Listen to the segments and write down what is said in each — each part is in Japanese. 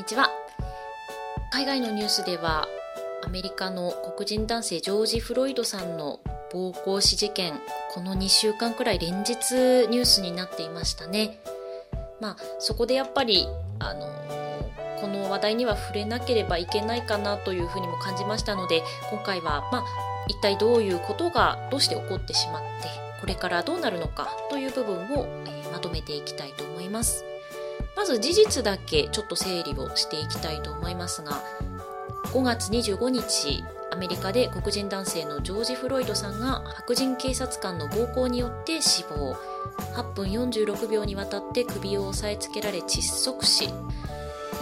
にちは。海外のニュースではアメリカの黒人男性ジョージ・フロイドさんの暴行死事件この2週間くらい連日ニュースになっていましたね。まあそこでやっぱりあのこの話題には触れなければいけないかなというふうにも感じましたので今回はまあ一体どういうことがどうして起こってしまってこれからどうなるのかという部分を、えー、まとめていきたいと思います。まず事実だけちょっと整理をしていきたいと思いますが5月25日アメリカで黒人男性のジョージ・フロイドさんが白人警察官の暴行によって死亡。8分46秒にわたって首を押さえつけられ窒息死。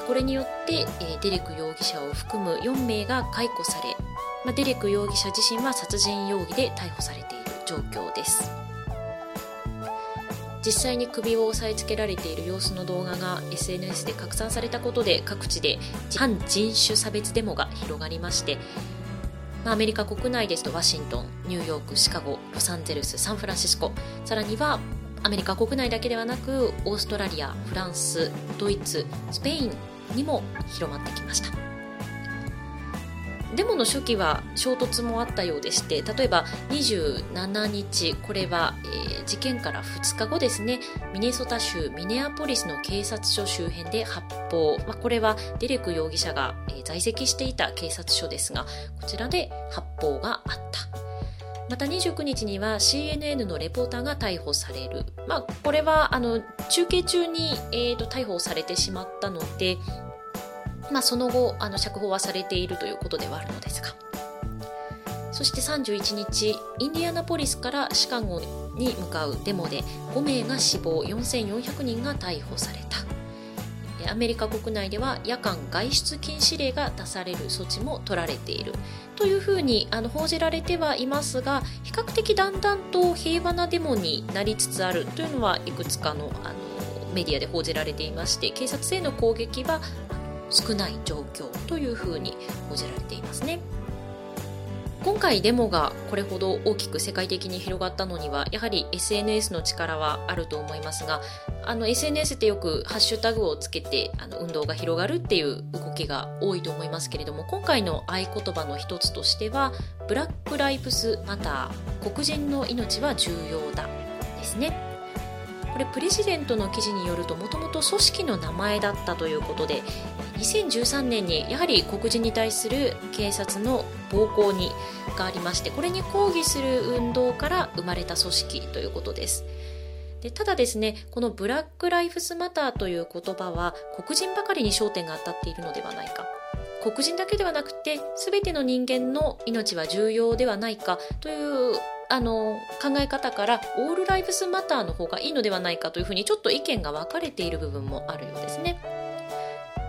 これによって、えデレク容疑者を含む4名が解雇され、まデレク容疑者自身は殺人容疑で逮捕されている状況です。実際に首を押さえつけられている様子の動画が SNS で拡散されたことで各地で反人種差別デモが広がりましてまアメリカ国内ですとワシントンニューヨークシカゴロサンゼルスサンフランシスコさらにはアメリカ国内だけではなくオーストラリアフランスドイツスペインにも広まってきました。デモの初期は衝突もあったようでして例えば27日これは、えー、事件から2日後ですね。ミネソタ州ミネアポリスの警察署周辺で発砲、まあ、これはデレク容疑者が、え、在籍していた警察署ですがこちらで発砲があった。また29日には CNN のレポーターが逮捕される、まあ、これはあの中継中に、えーと、逮捕されてしまったので、まあ、その後あの釈放はされているということではあるのですが。そして31日インディアナポリスからシカゴに向かうデモで5名が死亡4400人が逮捕された。アメリカ国内では夜間外出禁止令が出される措置も取られている。というふうにあの報じられてはいますが比較的だんだんと平和なデモになりつつあるというのはいくつかのあのメディアで報じられていまして警察への攻撃は少ない状況というふうに報じられていますね。今回デモがこれほど大きく世界的に広がったのにはやはり SNS の力はあると思いますがあの SNS ってよくハッシュタグをつけてあの運動が広がるっていう動きが多いと思いますけれども今回の合言葉の一つとしてはブラック・ライフス・マター黒人の命は重要だですねこれプレジデントの記事によるともともと組織の名前だったということで2013年にやはり黒人に対する警察の暴行にがありましてこれに抗議する運動から生まれた組織ということですでただですねこのブラック・ライフスマターという言葉は黒人ばかりに焦点が当たっているのではないか黒人だけではなくて全ての人間の命は重要ではないかというあの考え方からオールライフスマターの方がいいのではないかというふうにちょっと意見が分かれている部分もあるようですね。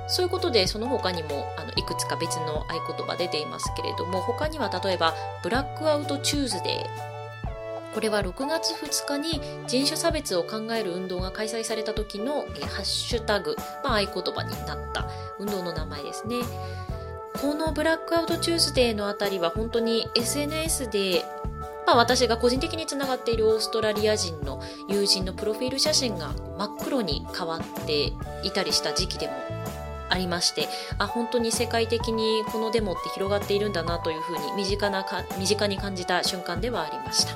そういうことでその他にもあのいくつか別の合言葉出ていますけれども他には例えばブラックアウトチューズデーこれは6月2日に人種差別を考える運動が開催された時のえハッシュタグ、まあ、合言葉になった運動の名前ですね。このブラックアウトチューズデーのあたりは本当に SNS でまあ、私が個人的につながっているオーストラリア人の友人のプロフィール写真が真っ黒に変わっていたりした時期でもありましてあ本当に世界的にこのデモって広がっているんだなというふうに身近なか身近に感じた瞬間ではありました。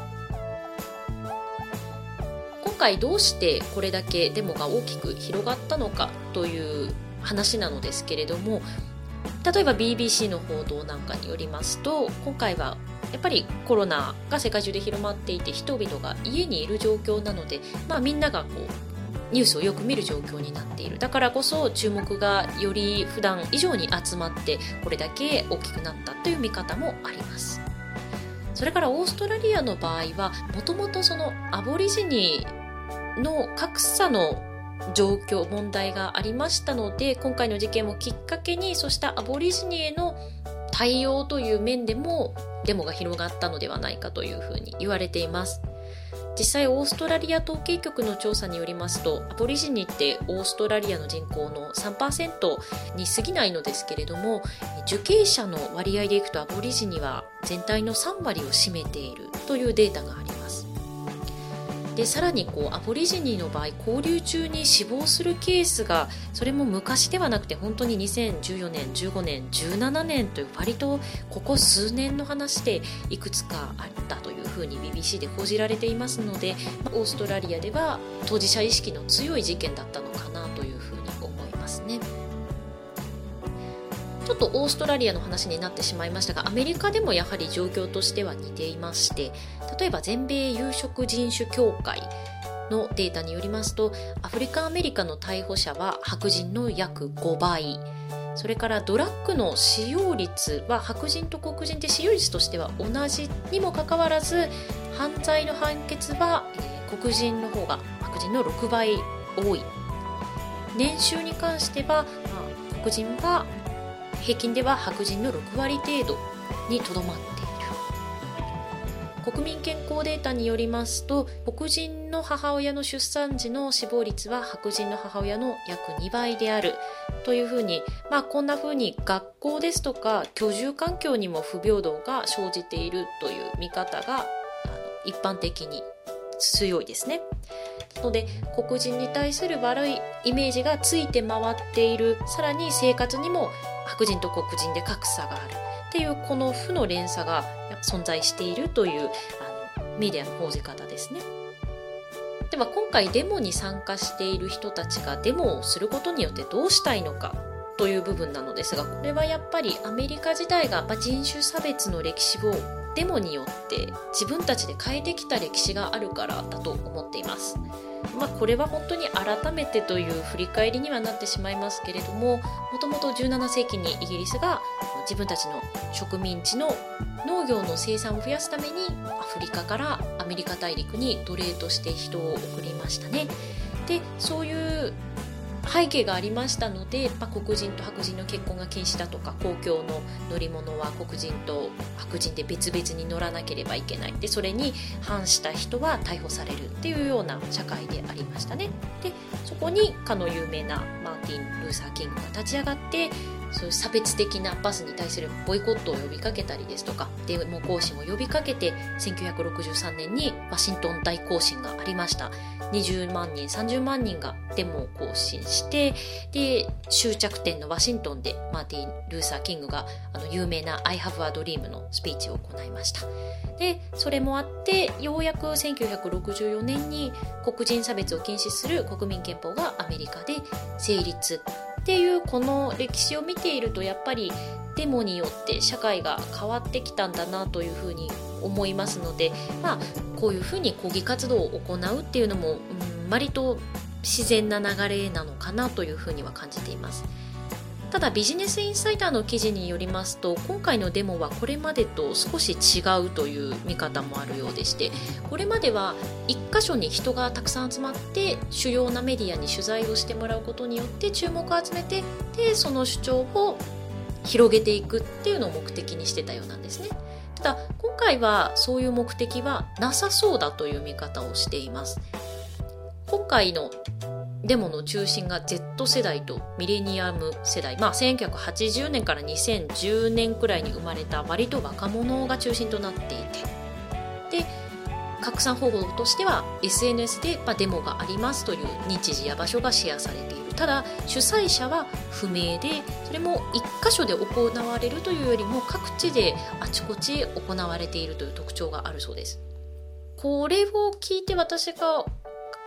今回どうしてこれだけデモが大きく広がったのかという話なのですけれども例えば BBC の報道なんかによりますと今回はやっぱりコロナが世界中で広まっていて人々が家にいる状況なので、まあ、みんながこうニュースをよく見る状況になっている。だからこそ注目がより普段以上に集まってこれだけ大きくなったという見方もあります。それからオーストラリアの場合はもともとそのアボリジニの格差の状況問題がありましたので今回の事件をきっかけにそうしたアボリジニへの対応という面でもデモが広がったのではないかというふうに言われています。実際オーストラリア統計局の調査によりますとアボリジニってオーストラリアの人口の3%に過ぎないのですけれども受刑者の割合でいくとアボリジニは全体の3割を占めているというデータがあります。でさらにこうアボリジニの場合交流中に死亡するケースがそれも昔ではなくて本当に2014年15年17年という割とここ数年の話でいくつかあったというふうに BBC で報じられていますのでオーストラリアでは当事者意識の強い事件だったのかなというふうに思いますね。ちょっとオーストラリアの話になってしまいましたがアメリカでもやはり状況としては似ていまして例えば全米有色人種協会のデータによりますとアフリカアメリカの逮捕者は白人の約5倍それからドラッグの使用率は白人と黒人って使用率としては同じにもかかわらず犯罪の判決は、黒人の方が白人の6倍多い。年収に関しては、まあ、黒人は平均では白人の6割程度にとどまっている。国民健康データによりますと黒人の母親の出産時の死亡率は白人の母親の約2倍である。というふうに、まあ、こんなふうに学校ですとか居住環境にも不平等が生じているという見方があの一般的に強いですね。ので黒人に対する悪いイメージがついて回っているさらに生活にも白人と黒人で格差があるっていうこの負の連鎖が存在しているというあのメディアの報じ方ですね。では今回デモに参加している人たちがデモをすることによってどうしたいのかという部分なのですがこれはやっぱりアメリカ自体が人種差別の歴史をデモによって自分たちで変えてきた歴史があるからだと思っています。まあ、これは本当に改めてという振り返りにはなってしまいますけれどももともと17世紀にイギリスが自分たちの植民地の農業の生産を増やすためにアフリカからアメリカ大陸に奴隷として人を送りましたね。でそういう背景がありましたので、まあ、黒人と白人の結婚が禁止だとか公共の乗り物は黒人と白人で別々に乗らなければいけない。でそれに反した人は逮捕されるっていうような社会でありましたね。でそこにかの有名なマーティン・ルーサー・キングが立ち上がってそういう差別的なバスに対するボイコットを呼びかけたりですとかデモ行進を呼びかけて1963年にワシントン大行進がありました。20万人30万人がデモを行進してで終着点のワシントンでマーティン・ルーサー・キングがあの有名な「I have a dream」のスピーチを行いました。でそれもあってようやく1964年に黒人差別を禁止する国民憲法がアメリカで成立。っていうこの歴史を見ているとやっぱりデモによって社会が変わってきたんだなというふうに思いますので、まあ、こういうふうに抗議活動を行うっていうのも、うん、割と自然な流れなのかなというふうには感じています。ただビジネスインサイダーの記事によりますと今回のデモはこれまでと少し違うという見方もあるようでしてこれまでは1箇所に人がたくさん集まって主要なメディアに取材をしてもらうことによって注目を集めてでその主張を広げていくっていうのを目的にしてたようなんですね。ただ今回はそういう目的はなさそうだという見方をしています。今回のデモの中心が Z 世代とミレニアム世代、まあ、1980年から2010年くらいに生まれた割と若者が中心となっていて。で拡散方法としては SNS で、まあ、デモがありますという日時や場所がシェアされている。ただ主催者は不明でそれも1箇所で行われるというよりも各地であちこち行われているという特徴があるそうです。これを聞いて私が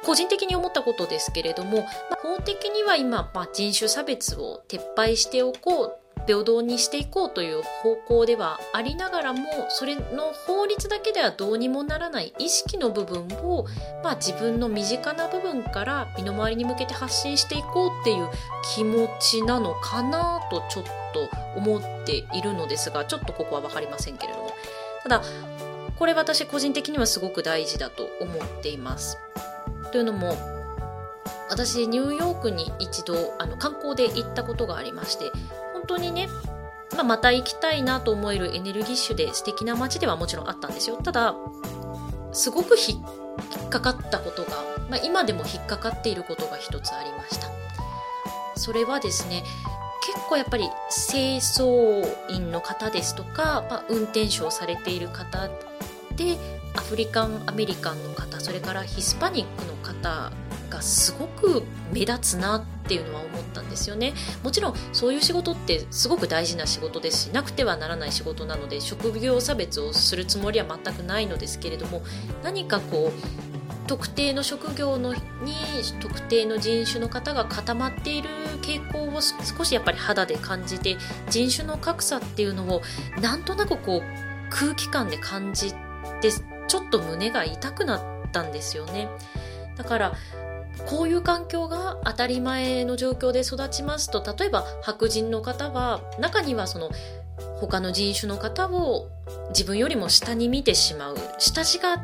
個人的に思ったことですけれども、まあ、法的には今、まあ、人種差別を撤廃しておこう平等にしていこうという方向ではありながらもそれの法律だけではどうにもならない意識の部分を、まあ、自分の身近な部分から身の回りに向けて発信していこうっていう気持ちなのかなとちょっと思っているのですがちょっとここは分かりませんけれどもただこれ私個人的にはすごく大事だと思っています。というのも私ニューヨークに一度あの観光で行ったことがありまして本当にね、まあ、また行きたいなと思えるエネルギッシュで素敵な街ではもちろんあったんですよ。ただすごく引っかかったことが、まあ、今でも引っかかっていることが一つありました。それはですね結構やっぱり清掃員の方ですとか、まあ、運転手をされている方でアフリカンアメリカンの方それからヒスパニックの方がすごく目立つなっていうのは思ったんですよね。もちろんそういう仕事ってすごく大事な仕事です。しなくてはならない仕事なので職業差別をするつもりは全くないのですけれども何かこう特定の職業のに特定の人種の方が固まっている傾向を少しやっぱり肌で感じて人種の格差っていうのをなんとなくこう空気感で感じててちょっと胸が痛くなったんですよね。だからこういう環境が当たり前の状況で育ちますと例えば白人の方は中にはその他の人種の方を自分よりも下に見てしまう下地が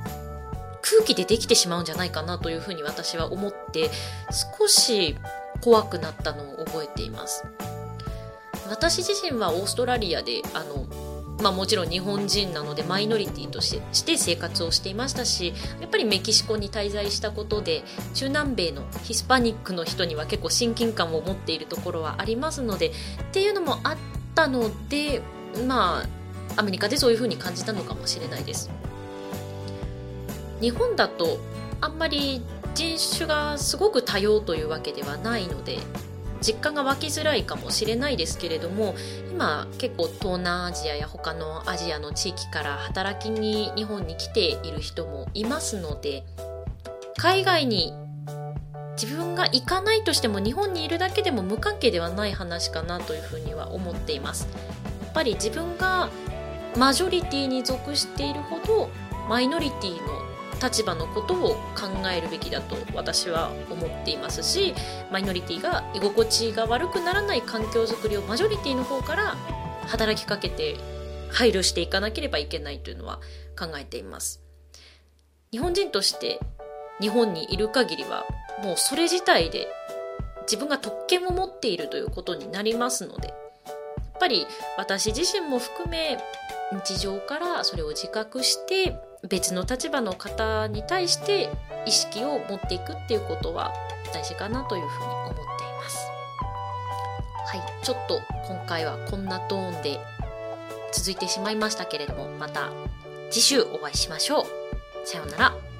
空気でできてしまうんじゃないかなというふうに私は思って少し怖くなったのを覚えています。私自身はオーストラリアであのまあ、もちろん日本人なのでマイノリティとして生活をしていましたしやっぱりメキシコに滞在したことで中南米のヒスパニックの人には結構親近感を持っているところはありますのでっていうのもあったのでまあアメリカでそういうふうに感じたのかもしれないです。日本だとあんまり人種がすごく多様というわけではないので実感が湧きづらいかもしれないですけれども今結構東南アジアや他のアジアの地域から働きに日本に来ている人もいますので海外に自分が行かないとしても日本にいるだけでも無関係ではない話かなというふうには思っています。やっぱり自分がマジョリティに属しているほどマイノリティの立場のことを考えるべきだと私は思っていますしマイノリティが居心地が悪くならない環境づくりをマジョリティの方から働きかけて配慮していかなければいけないというのは考えています。日本人として日本にいる限りはもうそれ自体で自分が特権を持っているということになりますのでやっぱり私自身も含め日常からそれを自覚して別の立場の方に対して意識を持っていくっていうことは大事かなというふうに思っています。はい、ちょっと今回はこんなトーンで続いてしまいましたけれどもまた次週お会いしましょう。さようなら。